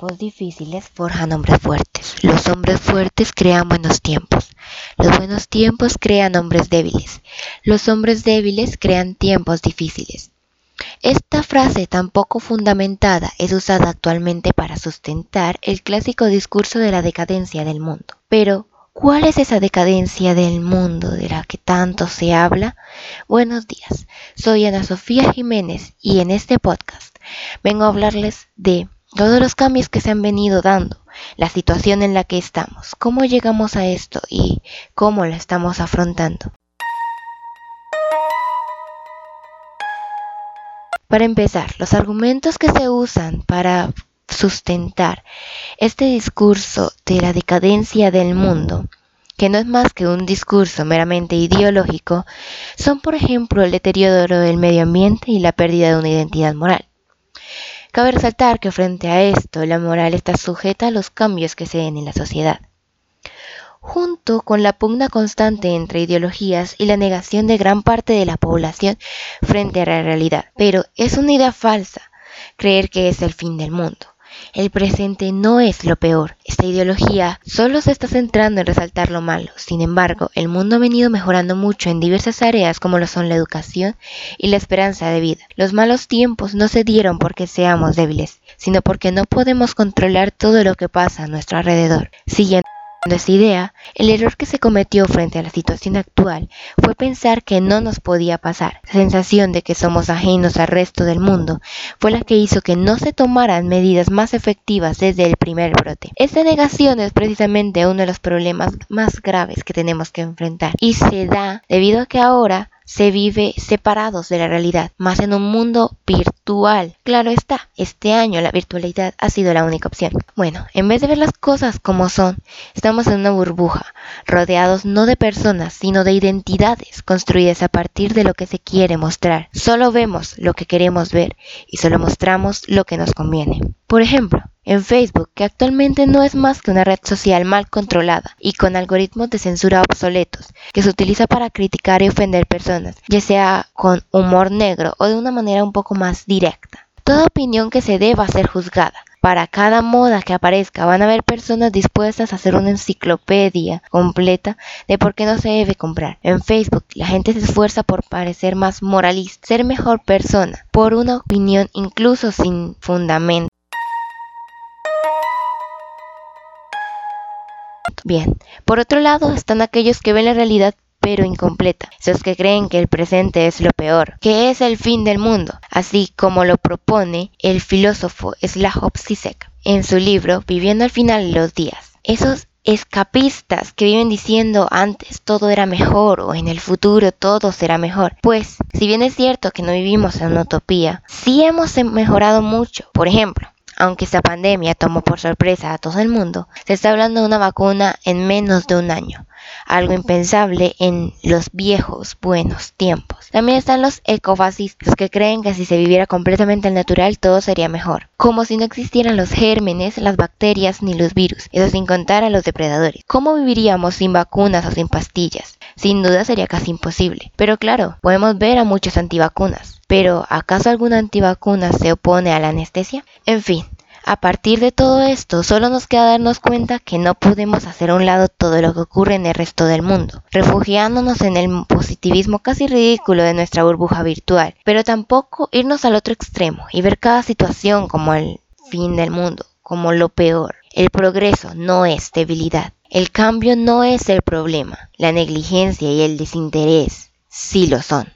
Tiempos difíciles forjan hombres fuertes. Los hombres fuertes crean buenos tiempos. Los buenos tiempos crean hombres débiles. Los hombres débiles crean tiempos difíciles. Esta frase tan poco fundamentada es usada actualmente para sustentar el clásico discurso de la decadencia del mundo. Pero, ¿cuál es esa decadencia del mundo de la que tanto se habla? Buenos días, soy Ana Sofía Jiménez y en este podcast vengo a hablarles de todos los cambios que se han venido dando, la situación en la que estamos, cómo llegamos a esto y cómo lo estamos afrontando. Para empezar, los argumentos que se usan para sustentar este discurso de la decadencia del mundo, que no es más que un discurso meramente ideológico, son por ejemplo el deterioro del medio ambiente y la pérdida de una identidad moral. Cabe resaltar que frente a esto la moral está sujeta a los cambios que se den en la sociedad. Junto con la pugna constante entre ideologías y la negación de gran parte de la población frente a la realidad. Pero es una idea falsa creer que es el fin del mundo. El presente no es lo peor. Esta ideología solo se está centrando en resaltar lo malo. Sin embargo, el mundo ha venido mejorando mucho en diversas áreas como lo son la educación y la esperanza de vida. Los malos tiempos no se dieron porque seamos débiles, sino porque no podemos controlar todo lo que pasa a nuestro alrededor. Siguiendo esa idea, el error que se cometió frente a la situación actual fue pensar que no nos podía pasar. La sensación de que somos ajenos al resto del mundo fue la que hizo que no se tomaran medidas más efectivas desde el primer brote. Esta negación es precisamente uno de los problemas más graves que tenemos que enfrentar y se da debido a que ahora se vive separados de la realidad, más en un mundo virtual. Claro está, este año la virtualidad ha sido la única opción. Bueno, en vez de ver las cosas como son, estamos en una burbuja, rodeados no de personas, sino de identidades construidas a partir de lo que se quiere mostrar. Solo vemos lo que queremos ver y solo mostramos lo que nos conviene. Por ejemplo, en Facebook, que actualmente no es más que una red social mal controlada y con algoritmos de censura obsoletos, que se utiliza para criticar y ofender personas, ya sea con humor negro o de una manera un poco más directa. Toda opinión que se deba ser juzgada. Para cada moda que aparezca van a haber personas dispuestas a hacer una enciclopedia completa de por qué no se debe comprar. En Facebook la gente se esfuerza por parecer más moralista, ser mejor persona, por una opinión incluso sin fundamento. Por otro lado están aquellos que ven la realidad pero incompleta, esos que creen que el presente es lo peor, que es el fin del mundo, así como lo propone el filósofo Slavoj Zizek en su libro Viviendo al final de los días. Esos escapistas que viven diciendo antes todo era mejor o en el futuro todo será mejor. Pues, si bien es cierto que no vivimos en una utopía, sí hemos mejorado mucho. Por ejemplo, aunque esta pandemia tomó por sorpresa a todo el mundo, se está hablando de una vacuna en menos de un año, algo impensable en los viejos buenos tiempos. También están los ecofascistas que creen que si se viviera completamente al natural todo sería mejor, como si no existieran los gérmenes, las bacterias ni los virus, eso sin contar a los depredadores. ¿Cómo viviríamos sin vacunas o sin pastillas? Sin duda sería casi imposible. Pero claro, podemos ver a muchos antivacunas pero ¿acaso alguna antivacuna se opone a la anestesia? En fin, a partir de todo esto, solo nos queda darnos cuenta que no podemos hacer a un lado todo lo que ocurre en el resto del mundo, refugiándonos en el positivismo casi ridículo de nuestra burbuja virtual, pero tampoco irnos al otro extremo y ver cada situación como el fin del mundo, como lo peor. El progreso no es debilidad. El cambio no es el problema. La negligencia y el desinterés sí lo son.